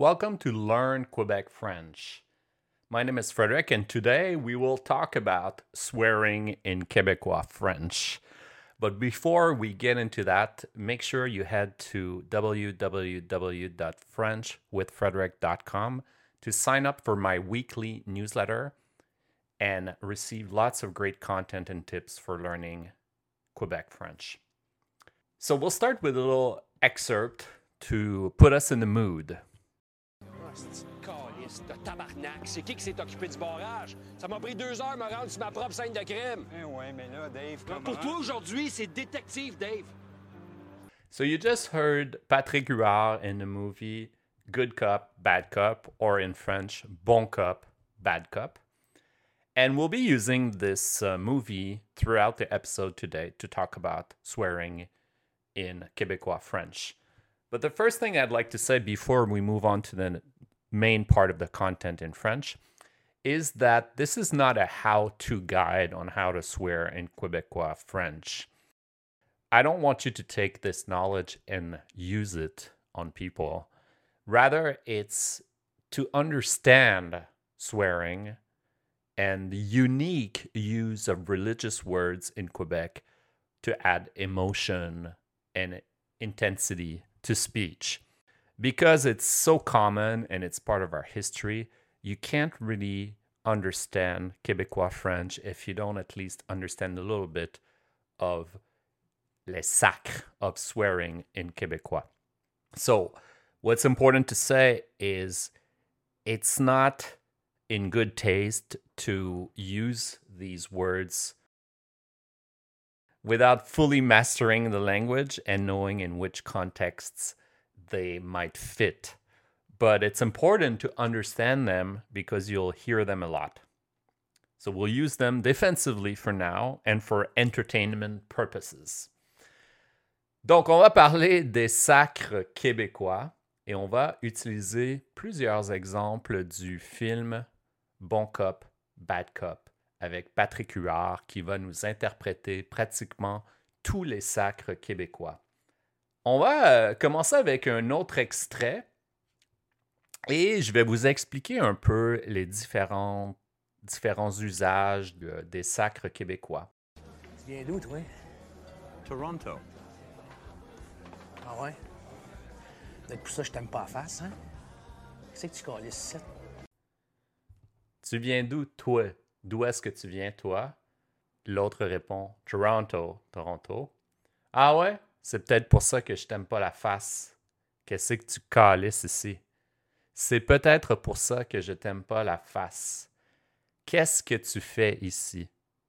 Welcome to Learn Quebec French. My name is Frederick, and today we will talk about swearing in Quebecois French. But before we get into that, make sure you head to www.frenchwithfrederick.com to sign up for my weekly newsletter and receive lots of great content and tips for learning Quebec French. So we'll start with a little excerpt to put us in the mood. Calice de tabarnak, c'est qui qui s'est occupé du barrage? Ça m'a pris deux heures de me rendre sur ma propre scène de crime. Eh ouais, mais là, Dave, comment... pour toi, aujourd'hui, c'est détective, Dave. So you just heard Patrick Huard in the movie Good Cop, Bad Cop, or in French, Bon Cop, Bad Cop. And we'll be using this uh, movie throughout the episode today to talk about swearing in Quebecois French. But the first thing I'd like to say before we move on to the main part of the content in French is that this is not a how to guide on how to swear in Quebecois French. I don't want you to take this knowledge and use it on people. Rather, it's to understand swearing and the unique use of religious words in Quebec to add emotion and intensity to speech. Because it's so common and it's part of our history, you can't really understand Quebecois French if you don't at least understand a little bit of les sacres of swearing in Quebecois. So, what's important to say is it's not in good taste to use these words without fully mastering the language and knowing in which contexts they might fit. But it's important to understand them because you'll hear them a lot. So we'll use them defensively for now and for entertainment purposes. Donc, on va parler des sacres québécois et on va utiliser plusieurs exemples du film Bon Cop, Bad Cop avec Patrick Huard qui va nous interpréter pratiquement tous les sacres québécois. On va euh, commencer avec un autre extrait et je vais vous expliquer un peu les différents, différents usages de- des sacres québécois. Tu viens d'où, toi? Toronto. Ah ouais? Peut-être pour ça que je t'aime pas à face, hein? Qu'est-ce que tu calisses ici? Tu viens d'où, toi? D'où est-ce que tu viens, toi? L'autre répond Toronto, Toronto. Ah ouais? C'est peut-être pour ça que je t'aime pas la face. Qu'est-ce que tu calisses ici? C'est peut-être pour ça que je t'aime pas la face. Qu'est-ce que tu fais ici?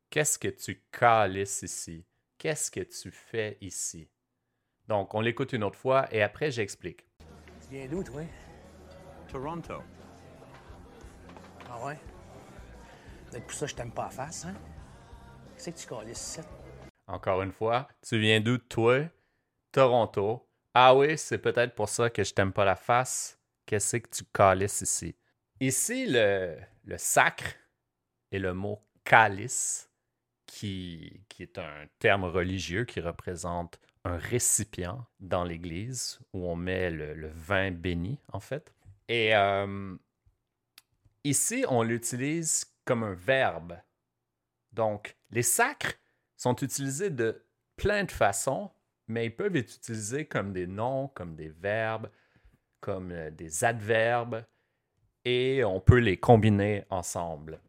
Qu'est-ce que tu calisses ici? Qu'est-ce que tu fais ici? Donc, on l'écoute une autre fois et après, j'explique. Tu viens d'où, toi? Toronto. Ah ouais? Peut-être pour ça que je t'aime pas à face, hein? Qu'est-ce que tu calisses ici? Encore une fois, tu viens d'où, toi? Toronto. Ah oui, c'est peut-être pour ça que je t'aime pas la face. Qu'est-ce que tu calisses ici? Ici, le, le sacre est le mot calice, qui, qui est un terme religieux qui représente un récipient dans l'église où on met le, vin béni, en fait. Et euh, ici, on l'utilise comme un verbe. Donc, les sacres sont utilisés de plein de façons, mais ils peuvent être utilisés comme des noms, comme des verbes, comme euh, des adverbes, et on peut les combiner ensemble.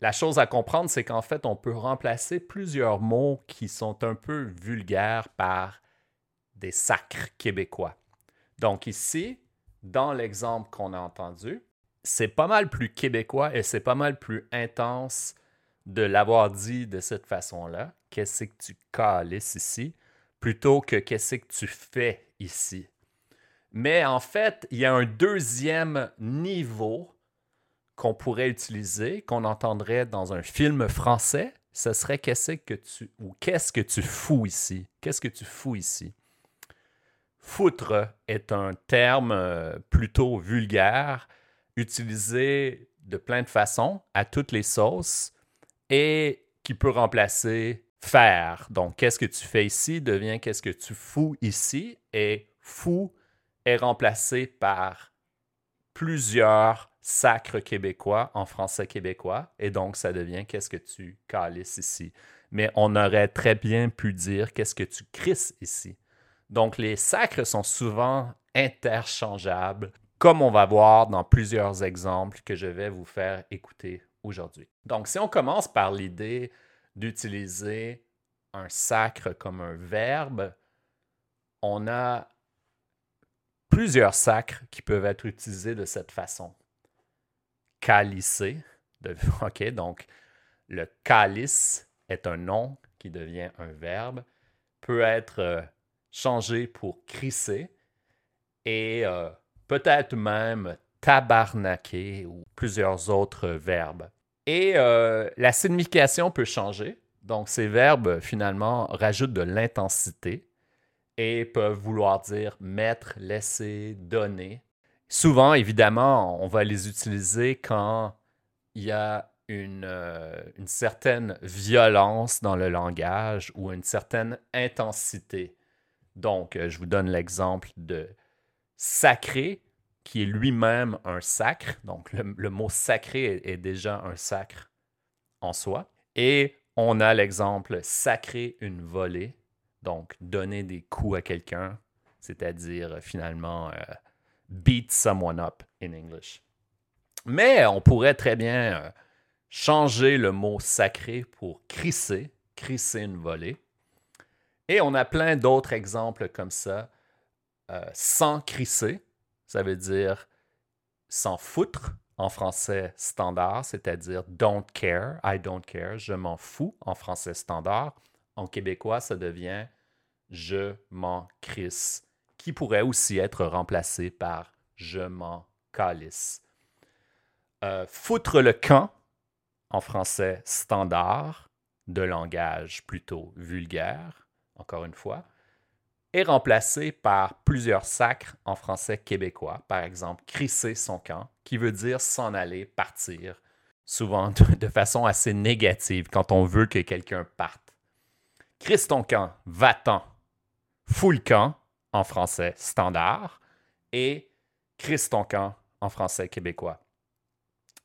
La chose à comprendre, c'est qu'en fait, on peut remplacer plusieurs mots qui sont un peu vulgaires par des sacres québécois. Donc ici, dans l'exemple qu'on a entendu, c'est pas mal plus québécois et c'est pas mal plus intense de l'avoir dit de cette façon-là. Qu'est-ce que tu calisses ici? Plutôt que qu'est-ce que tu fais ici? Mais en fait, il y a un deuxième niveau qu'on pourrait utiliser, qu'on entendrait dans un film français. Ce serait qu'est-ce que tu ou qu'est-ce que tu fous ici? Qu'est-ce que tu fous ici? Foutre est un terme euh, plutôt vulgaire, utilisé de plein de façons, à toutes les sauces, et qui peut remplacer faire. Donc, qu'est-ce que tu fais ici devient qu'est-ce que tu fous ici, et fou est remplacé par plusieurs sacres québécois en français québécois. Et donc, ça devient qu'est-ce que tu calisses ici. Mais on aurait très bien pu dire qu'est-ce que tu crisses ici. Donc, les sacres sont souvent interchangeables, comme on va voir dans plusieurs exemples que je vais vous faire écouter aujourd'hui. Donc, si on commence par l'idée d'utiliser un sacre comme un verbe, on a plusieurs sacres qui peuvent être utilisés de cette façon. Calisser, OK, donc le calice est un nom qui devient un verbe, peut être euh, changé pour crisser et euh, peut-être même tabarnaquer ou plusieurs autres verbes. Et euh, la signification peut changer. Donc, ces verbes, finalement, rajoutent de l'intensité et peuvent vouloir dire mettre, laisser, donner. Souvent, évidemment, on va les utiliser quand il y a une, euh, une certaine violence dans le langage ou une certaine intensité. Donc, euh, je vous donne l'exemple de sacré, qui est lui-même un sacre. Donc, le, mot sacré est, déjà un sacre en soi. Et on a l'exemple sacré une volée, donc donner des coups à quelqu'un, c'est-à-dire euh, finalement euh, beat someone up in English. Mais on pourrait très bien euh, changer le mot sacré pour crisser, crisser une volée. Et on a plein d'autres exemples comme ça. sans crisser, ça veut dire s'en foutre en français standard, c'est-à-dire don't care, I don't care, je m'en fous en français standard. En québécois, ça devient je m'en crisse, qui pourrait aussi être remplacé par je m'en calisse. Euh, foutre le camp en français standard, de langage plutôt vulgaire, encore une fois est remplacé par plusieurs sacres en français québécois. Par exemple, crisser son camp, qui veut dire s'en aller, partir, souvent de façon assez négative quand on veut que quelqu'un parte. Crisse ton camp, va-t'en. Fous le camp en français standard et crisse ton camp en français québécois.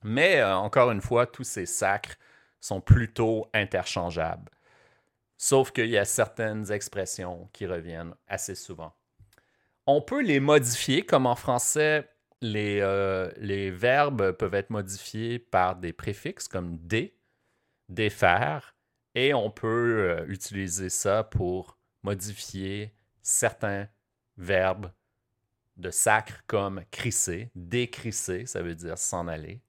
Mais euh, encore une fois, tous ces sacres sont plutôt interchangeables. Sauf qu'il y a certaines expressions qui reviennent assez souvent. On peut les modifier, comme en français, les, euh, verbes peuvent être modifiés par des préfixes comme dé, défaire, et on peut euh, utiliser ça pour modifier certains verbes de sacre comme crisser, décrisser, ça veut dire s'en aller.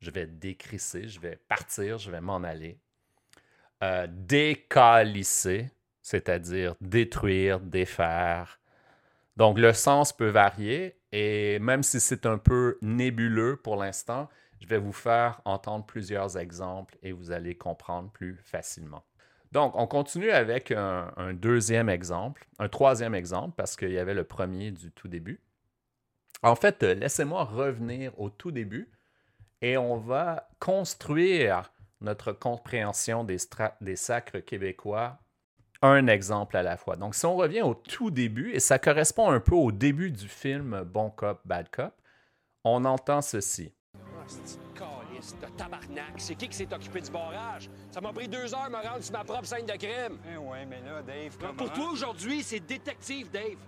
Je vais décrisser, je vais partir, je vais m'en aller. Euh, décalisser, c'est-à-dire détruire, défaire. Donc le sens peut varier et même si c'est un peu nébuleux pour l'instant, je vais vous faire entendre plusieurs exemples et vous allez comprendre plus facilement. Donc, on continue avec un, un deuxième exemple, un troisième exemple, parce qu'il y avait le premier du tout début. En fait, laissez-moi revenir au tout début et on va construire notre compréhension des, des sacres québécois un exemple à la fois. Donc, si on revient au tout début, et ça correspond un peu au début du film Bon Cop, Bad Cop, on entend ceci. de tabarnak. C'est qui qui s'est occupé du barrage? Ça m'a pris deux heures de me rendre sur ma propre scène de crime. Eh ouais, mais là, Dave, Pour toi, aujourd'hui, c'est détective, Dave.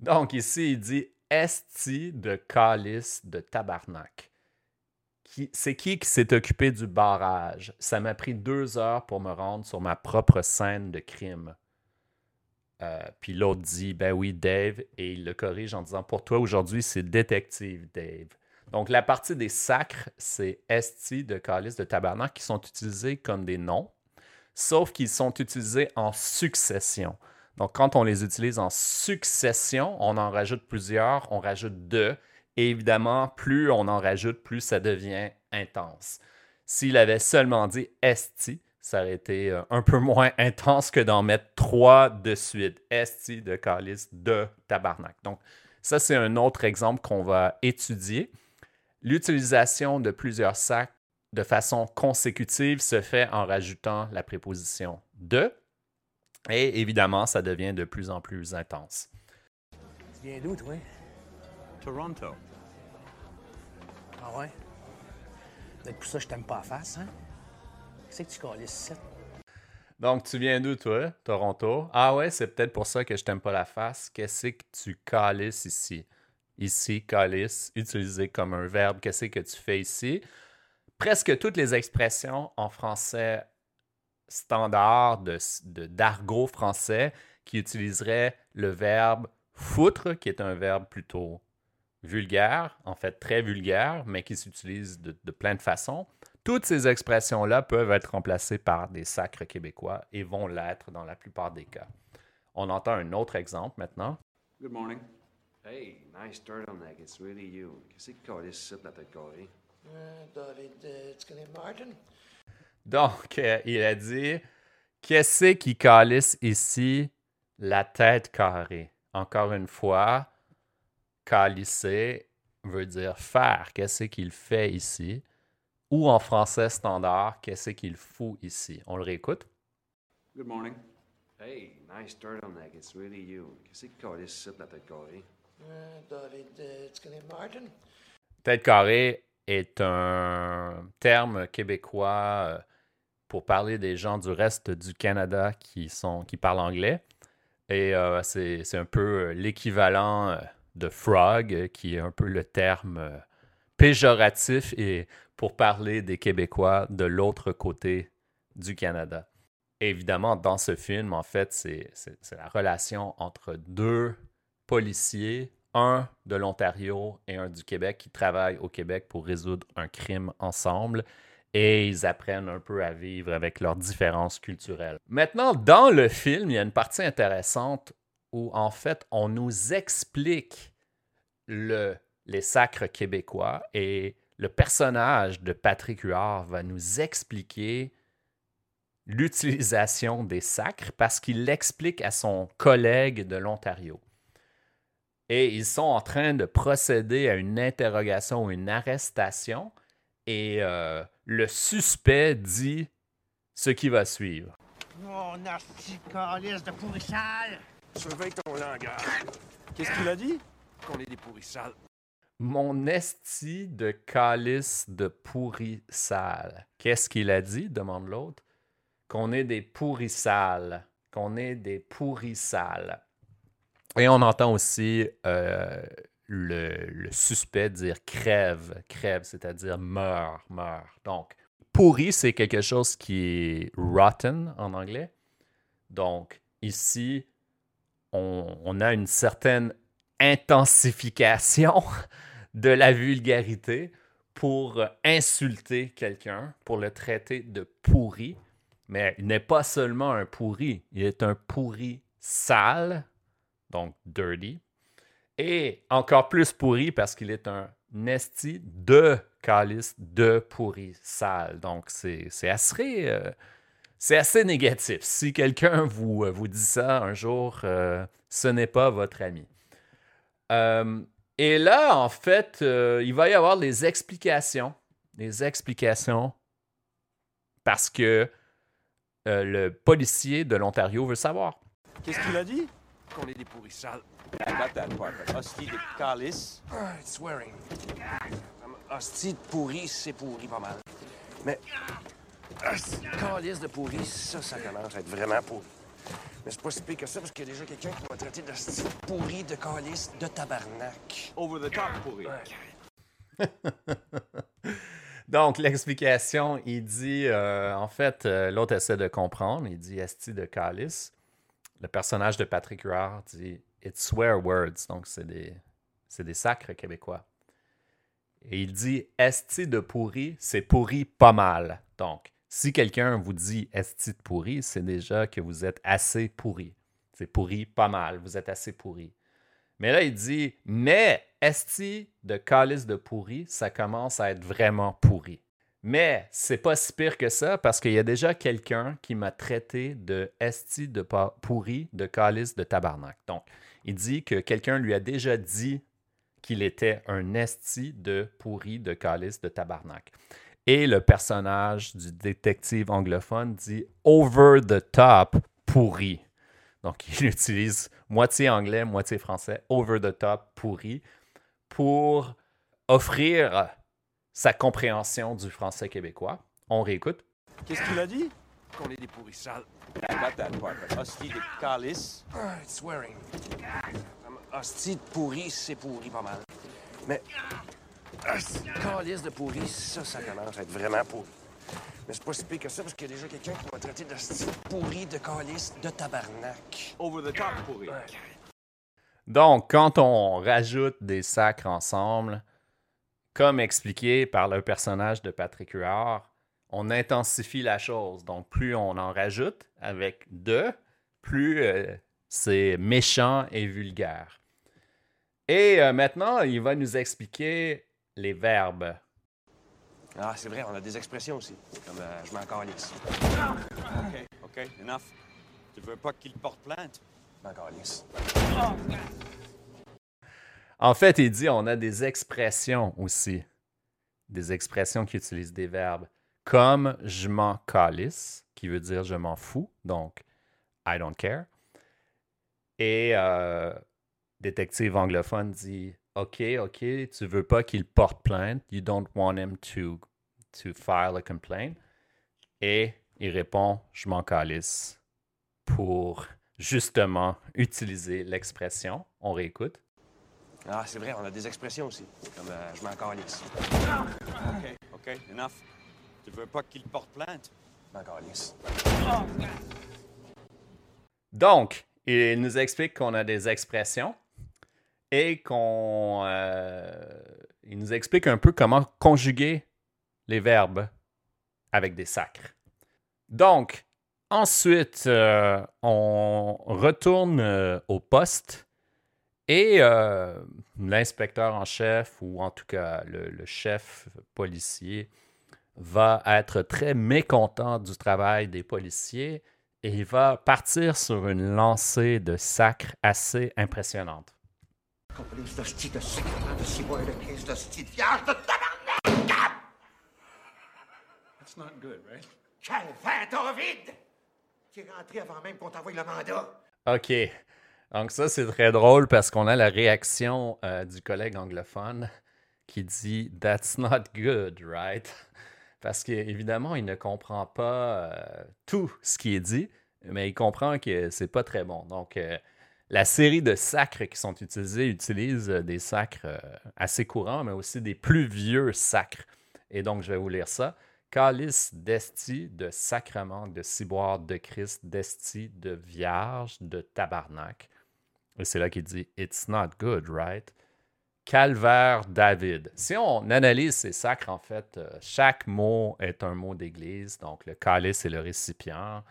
Donc, ici, il dit Esti de calice de tabarnak c'est qui qui s'est occupé du barrage? Ça m'a pris deux heures pour me rendre sur ma propre scène de crime. Euh, puis l'autre dit, ben oui, Dave, et il le corrige en disant, pour toi aujourd'hui, c'est détective, Dave. Donc la partie des sacres, c'est esti de calice de tabarnak qui sont utilisés comme des noms, sauf qu'ils sont utilisés en succession. Donc quand on les utilise en succession, on en rajoute plusieurs, on rajoute deux, et évidemment, plus on en rajoute, plus ça devient intense. S'il avait seulement dit esti, ça aurait été euh, un peu moins intense que d'en mettre trois de suite. Esti de calice de tabarnak. Donc, ça, c'est un autre exemple qu'on va étudier. L'utilisation de plusieurs sacs de façon consécutive se fait en rajoutant la préposition de. Et évidemment, ça devient de plus en plus intense. Tu viens d'où, toi? Toronto. Ah ouais? Peut-être pour ça je t'aime pas à face, hein? Qu'est-ce que tu calisses ici? Donc, tu viens d'où, toi? Toronto? Ah ouais, c'est peut-être pour ça que je t'aime pas la face. Qu'est-ce que tu calisses ici? Ici, calice, utilisé comme un verbe. Qu'est-ce que tu fais ici? Presque toutes les expressions en français standard, de, d'argot français, qui utiliseraient le verbe foutre, qui est un verbe plutôt vulgaire, en fait très vulgaire, mais qui s'utilise de, de plein de façons. Toutes ces expressions-là peuvent être remplacées par des sacres québécois et vont l'être dans la plupart des cas. On entend un autre exemple maintenant. Good morning. Hey, nice turtleneck. It's really you. Qu'est-ce que tu ici, la tête carrée? Donc, euh, il a dit Qu'est-ce qui calisse ici la tête carrée? Encore une fois, calisser veut dire faire. Qu'est-ce qu'il fait ici? Ou en français standard, qu'est-ce qu'il fout ici? On le réécoute? Good morning. Hey, nice turtleneck. It's really you. Qu'est-ce que tu ici, la tête carrée? Tête carrée est un terme québécois euh, pour parler des gens du reste du Canada qui, sont, qui parlent anglais. Et euh, c'est c'est un peu euh, l'équivalent euh, de frog, euh, qui est un peu le terme euh, péjoratif et pour parler des Québécois de l'autre côté du Canada. Évidemment, dans ce film, en fait, c'est la relation entre deux policiers, un de l'Ontario et un du Québec, qui travaillent au Québec pour résoudre un crime ensemble et ils apprennent un peu à vivre avec leurs différences culturelles. Maintenant, dans le film, il y a une partie intéressante où, en fait, on nous explique le, les sacres québécois et le personnage de Patrick Huard va nous expliquer l'utilisation des sacres parce qu'il l'explique à son collègue de l'Ontario. Et ils sont en train de procéder à une interrogation ou une arrestation et euh, le suspect dit ce qui va suivre. Calice de! Surveille ton langage. Qu'est-ce qu'il a dit? Qu'on est des pourris sales. Mon esti de calice de pourri sale. Qu'est-ce qu'il a dit? Demande l'autre. Qu'on est des pourris sales. Qu'on est des pourris sales. Et on entend aussi euh, le, le suspect dire crève, crève, c'est-à-dire meurt, meurt. Donc, pourri, c'est quelque chose qui est rotten en anglais. Donc, ici, on, a une certaine intensification de la vulgarité pour insulter quelqu'un, pour le traiter de pourri. Mais il n'est pas seulement un pourri, il est un pourri sale, donc dirty, et encore plus pourri parce qu'il est un esti de calice de pourri sale. Donc c'est c'est assez, euh, c'est assez négatif. Si quelqu'un vous, euh, vous dit ça un jour, euh, ce n'est pas votre ami. Euh, et là, en fait, euh, il va y avoir des explications. Des explications parce que euh, le policier de l'Ontario veut savoir. Qu'est-ce qu'il a dit? Qu'on est des pourris sales. I got that part. Hostie de calice. Ah, it's swearing. Hostie de pourri, c'est pourri pas mal. Mais. De Calice de pourri, ça, ça commence à être vraiment pourri. Mais c'est pas si pire que ça parce qu'il y a déjà quelqu'un qui m'a traité de pourri de calice de tabarnak. Over the top pourri. Donc, l'explication, il dit, euh, en fait, euh, l'autre essaie de comprendre, il dit Esti de Calice. Le personnage de Patrick Huard dit It's swear words, donc c'est des, c'est des sacres québécois. Et il dit Esti de pourri, c'est pourri pas mal. Donc, si quelqu'un vous dit Esti de pourri, c'est déjà que vous êtes assez pourri. C'est pourri pas mal, vous êtes assez pourri. Mais là, il dit, mais esti de calice de pourri, ça commence à être vraiment pourri. Mais c'est pas si pire que ça parce qu'il y a déjà quelqu'un qui m'a traité de esti de pourri, de calice de tabarnak. Donc, il dit que quelqu'un lui a déjà dit qu'il était un esti de pourri, de calice de tabarnak. Et le personnage du détective anglophone dit over the top pourri. Donc, il utilise moitié anglais, moitié français, over the top, pourri, pour offrir sa compréhension du français québécois. On réécoute. Qu'est-ce qu'il a dit? Qu'on est des pourris sales. I got that part. but Hostie de calice. Ah, it's swearing. Hostie de pourri, c'est pourri pas mal. Mais. De calice de pourri, ça, ça commence à être vraiment pourri. Mais c'est pas si pire que ça parce qu'il y a déjà quelqu'un qui m'a traité de pourri de calice de tabarnak. Over the top pourri. Donc, quand on rajoute des sacres ensemble, comme expliqué par le personnage de Patrick Huard, on intensifie la chose. Donc, plus on en rajoute avec de, plus euh, c'est méchant et vulgaire. Et euh, maintenant, il va nous expliquer les verbes. Ah, c'est vrai, on a des expressions aussi. Comme euh, je m'en calisse. OK, OK, enough. Tu veux pas qu'il porte plainte? Je m'en calisse. En fait, il dit on a des expressions aussi. Des expressions qui utilisent des verbes. Comme je m'en calisse, qui veut dire je m'en fous, donc I don't care. Et euh, détective anglophone dit OK, OK, tu veux pas qu'il porte plainte. You don't want him to, to file a complaint. Et il répond je m'en calisse pour justement utiliser l'expression. On réécoute. Ah, c'est vrai, on a des expressions aussi. Comme euh, je m'en calisse. OK, OK, enough. Tu veux pas qu'il porte plainte? Je m'en calisse. Donc, il nous explique qu'on a des expressions et qu'on. euh, il nous explique un peu comment conjuguer les verbes avec des sacres. Donc, ensuite, euh, on retourne euh, au poste et l'inspecteur en chef, ou en tout cas le, le chef policier, va être très mécontent du travail des policiers et il va partir sur une lancée de sacres assez impressionnante. Complice de sti de sacrement de ciboire de crise de sti de vierge de tabarnak! That's not good, right? Calvaire, rentré avant même qu'on t'envoie le mandat. OK. Donc ça, c'est très drôle parce qu'on a la réaction euh, du collègue anglophone qui dit « That's not good, right? » Parce qu'évidemment, il ne comprend pas euh, tout ce qui est dit, mais il comprend que c'est pas très bon. Donc, euh, la série de sacres qui sont utilisés utilise euh, des sacres euh, assez courants, mais aussi des plus vieux sacres. Et donc, je vais vous lire ça. Calice d'esti, de sacrement, de ciboire, de Christ, d'esti, de vierge, de tabarnak. Et c'est là qu'il dit It's not good, right? Calvaire David. Si on analyse ces sacres, en fait, euh, chaque mot est un mot d'église. Donc, le calice, c'est le récipient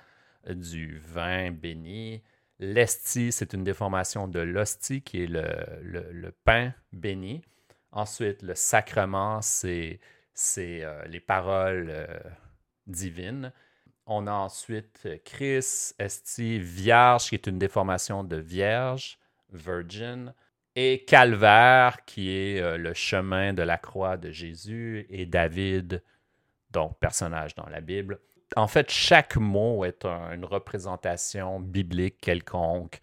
du vin béni. L'esti, c'est une déformation de l'hostie, qui est le, pain béni. Ensuite, le sacrement, c'est euh, les paroles euh, divines. On a ensuite euh, Christ, esti, vierge, qui est une déformation de vierge, virgin. Et Calvaire, qui est le chemin de la croix de Jésus, et David, donc personnage dans la Bible. En fait, chaque mot est un- une représentation biblique quelconque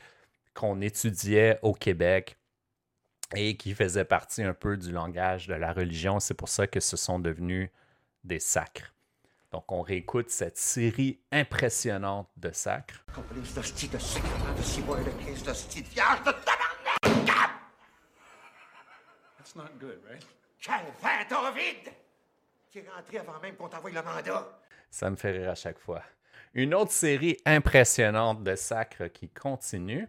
qu'on étudiait au Québec et qui faisait partie un peu du langage de la religion. C'est pour ça que ce sont devenus des sacres. Donc, on réécoute cette série impressionnante de sacres. That's not good, right? Calvaire, t'as vide! Tu es rentré avant même qu'on t'envoie le mandat. Ça me fait rire à chaque fois. Une autre série impressionnante de sacres qui continue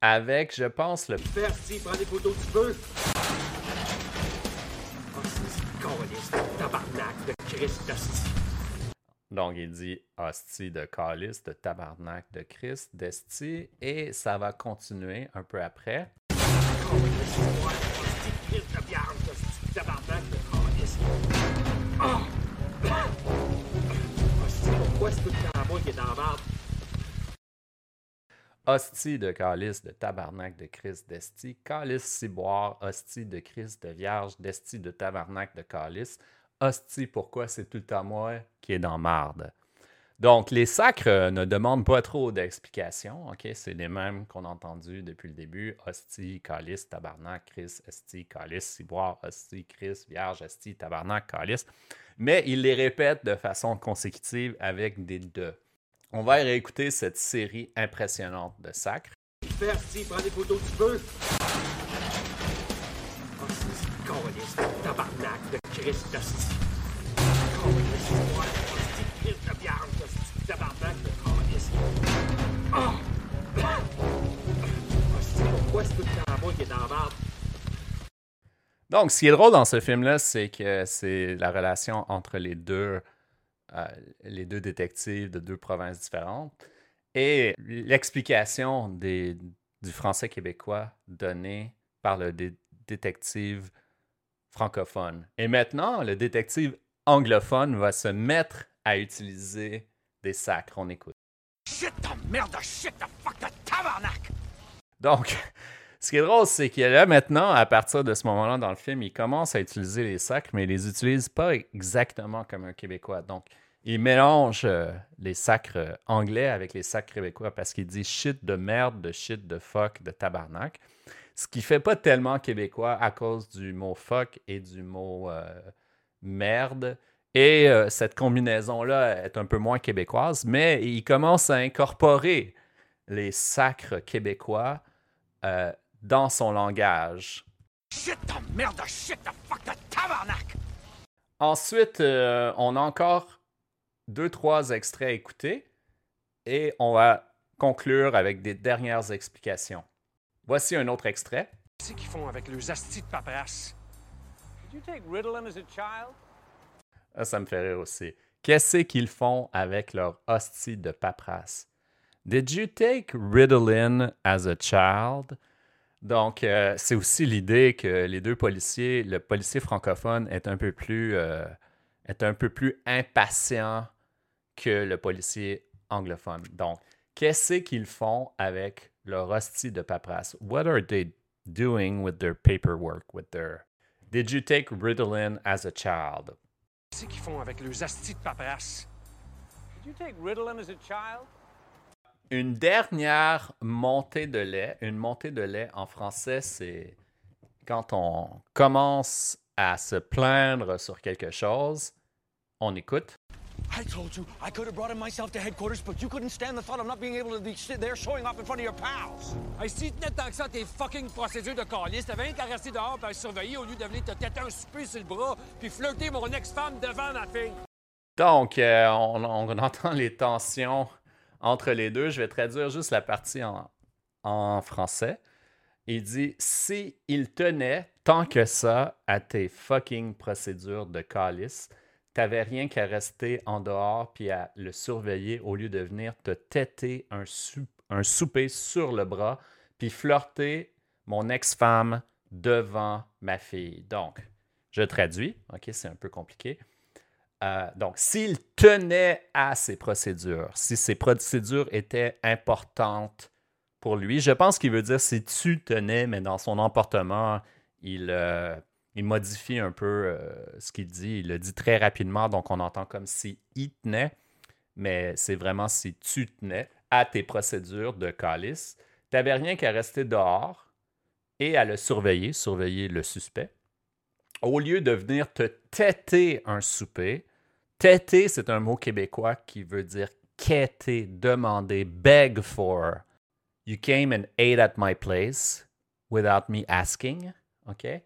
avec, je pense, le Merci, prends des photos tu peux. Oh, c'est calice de tabarnak de Christ. Donc, il dit hostie de calice, de tabarnak, de Christ, d'esti, et ça va continuer un peu après. Hostie de calice, de tabarnak, de Christ, d'esti, calice ciboire, hostie de Christ, de vierge, d'esti, de tabarnak, de calice. Hostie, pourquoi c'est tout le temps moi qui est dans marde? Donc, les sacres euh, ne demandent pas trop d'explications. ok? C'est les mêmes qu'on a entendus depuis le début. Hostie, calice, tabarnak, Chris, hostie, calice, ciboire, hostie, Chris, vierge, hostie, tabarnak, calice. Mais ils les répètent de façon consécutive avec des deux. On va réécouter cette série impressionnante de sacres. Moi qui est? Donc, ce qui est drôle dans ce film-là, c'est que c'est la relation entre les deux, euh, les deux détectives de deux provinces différentes et l'explication des- du français québécois donné par le dé- détective francophone. Et maintenant, le détective anglophone va se mettre à utiliser des sacres. On écoute. Shit merde, shit fuck tabarnak! Donc, ce qui est drôle, c'est que là, maintenant, à partir de ce moment-là dans le film, il commence à utiliser les sacres, mais il les utilise pas exactement comme un Québécois. Donc, il mélange euh, les sacres euh, anglais avec les sacres québécois parce qu'il dit shit de merde, de shit de fuck, de tabarnak. Ce qui fait pas tellement québécois à cause du mot fuck et du mot euh, merde. Et cette combinaison-là est un peu moins québécoise, mais il commence à incorporer les sacres québécois dans son langage. Shit de merde, de shit fuck tabarnak! Ensuite, euh, on a encore deux, trois extraits à écouter et on va conclure avec des dernières explications. Voici un autre extrait. Qu'est-ce qu'ils font avec leurs astis de paperasse? Did you take Ritalin as a child? Ah, ça me fait rire aussi. Qu'est-ce qu'ils font avec leur hostie de paperasse? Did you take Ritalin as a child? Donc, euh, c'est aussi l'idée que les deux policiers, le policier francophone est un peu plus, euh, est un peu plus impatient que le policier anglophone. Donc, qu'est-ce qu'ils font avec leur hostie de paperasse? What are they doing with their paperwork, with their... Did you take Ritalin as a child? Qu'est-ce qu'ils font avec leurs astis de paperasse? Did you take Ritalin as a child? Une dernière montée de lait. Une montée de lait en français, c'est quand on commence à se plaindre sur quelque chose, on écoute. I told you I could have brought him myself to headquarters, but you couldn't stand the thought of not being able to be sit there showing off in front of your pals. Hey, si tenais tant que ça tes fucking procédures de calice, t'avais rien qu'à rester dehors et à le surveiller au lieu de venir te têter un souper sur le bras puis flirter mon ex-femme devant ma fille. Donc, euh, on, on entend les tensions entre les deux. Je vais traduire juste la partie en, français. Il dit Si il tenait tant que ça à tes fucking procédures de calice, t'avais rien qu'à rester en dehors puis à le surveiller au lieu de venir te têter un, un souper sur le bras puis flirter mon ex-femme devant ma fille. Donc, je traduis. OK, c'est un peu compliqué. Euh, donc, s'il tenait à ces procédures, si ces procédures étaient importantes pour lui, je pense qu'il veut dire si tu tenais, mais dans son emportement, il, euh, modifie un peu euh, ce qu'il dit. Il le dit très rapidement, donc on entend comme si il tenait, mais c'est vraiment si tu tenais à tes procédures de calice. Tu n'avais rien qu'à rester dehors et à le surveiller, surveiller le suspect au lieu de venir te têter un souper, têter, c'est un mot québécois qui veut dire quêter, demander, beg for. You came and ate at my place without me asking, OK?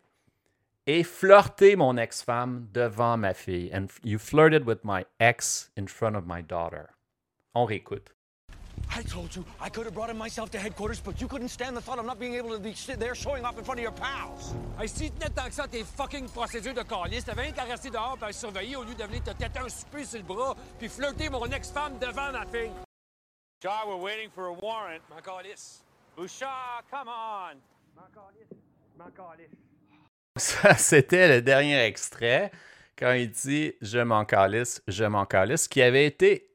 Et flirter mon ex-femme devant ma fille. And you flirted with my ex in front of my daughter. On réécoute. I told you I could have brought him myself to headquarters, but you couldn't stand the thought of not being able to be sit there showing off in front of your pals. Hey, si tu tenais tant que ça tes fucking procédures de calice, t'avais rien qu'à rester dehors le surveiller au lieu de venir te têter un souper sur le bras puis flirter mon ex-femme devant ma fille. Char, we're waiting for a warrant. M'en calisse. Bouchard, come on. M'en calisse. M'en calisse. Ça, c'était le dernier extrait quand il dit Je m'en calisse, je m'en calisse, qui avait été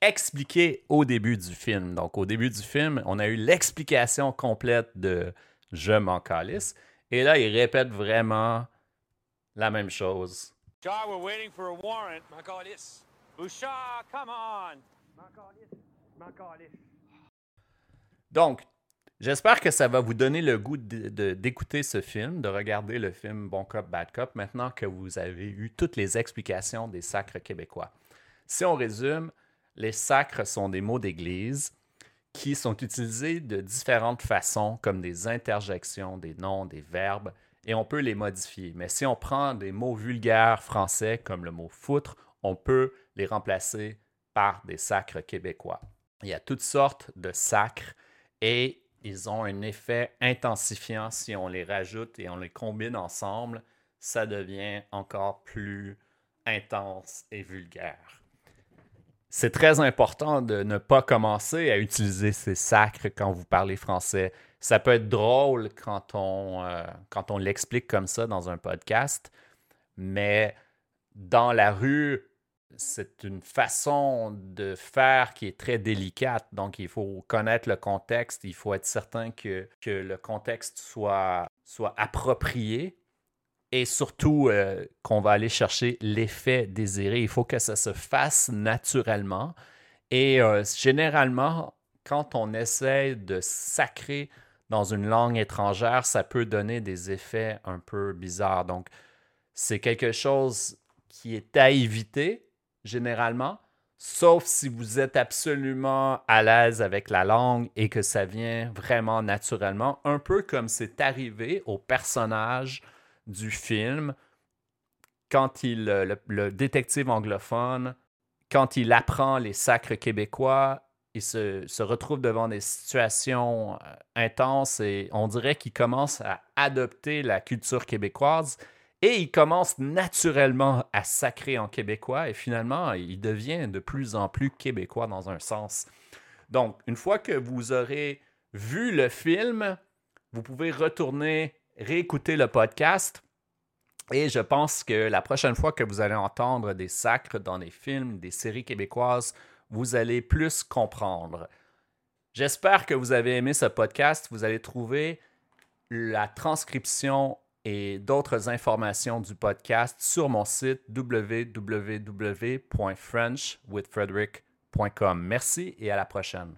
expliqué au début du film. Donc, au début du film, on a eu l'explication complète de Je m'en calisse. Et là, il répète vraiment la même chose. Char, we're waiting for a warrant. M'en calisse. Bouchard, come on! Donc, j'espère que ça va vous donner le goût d'écouter ce film, de regarder le film Bon Cop, Bad Cop, maintenant que vous avez eu toutes les explications des sacres québécois. Si on résume, les sacres sont des mots d'église qui sont utilisés de différentes façons, comme des interjections, des noms, des verbes, et on peut les modifier. Mais si on prend des mots vulgaires français, comme le mot foutre, on peut les remplacer par des sacres québécois. Il y a toutes sortes de sacres et ils ont un effet intensifiant si on les rajoute et on les combine ensemble, ça devient encore plus intense et vulgaire. C'est très important de ne pas commencer à utiliser ces sacres quand vous parlez français. Ça peut être drôle quand on, euh, on l'explique comme ça dans un podcast, mais dans la rue, c'est une façon de faire qui est très délicate. Donc, il faut connaître le contexte. Il faut être certain que, que le contexte soit, soit approprié et surtout euh, qu'on va aller chercher l'effet désiré. Il faut que ça se fasse naturellement. Et euh, généralement, quand on essaie de sacrer dans une langue étrangère, ça peut donner des effets un peu bizarres. Donc, c'est quelque chose qui est à éviter généralement, sauf si vous êtes absolument à l'aise avec la langue et que ça vient vraiment naturellement, un peu comme c'est arrivé au personnage du film quand il, le, le détective anglophone, quand il apprend les sacres québécois, il se, se retrouve devant des situations euh, intenses et on dirait qu'il commence à adopter la culture québécoise et il commence naturellement à sacrer en québécois et finalement, il devient de plus en plus québécois dans un sens. Donc, une fois que vous aurez vu le film, vous pouvez retourner réécouter le podcast. Et je pense que la prochaine fois que vous allez entendre des sacres dans des films, des séries québécoises, vous allez plus comprendre. J'espère que vous avez aimé ce podcast. Vous allez trouver la transcription et d'autres informations du podcast sur mon site www.frenchwithfrederick.com. Merci et à la prochaine.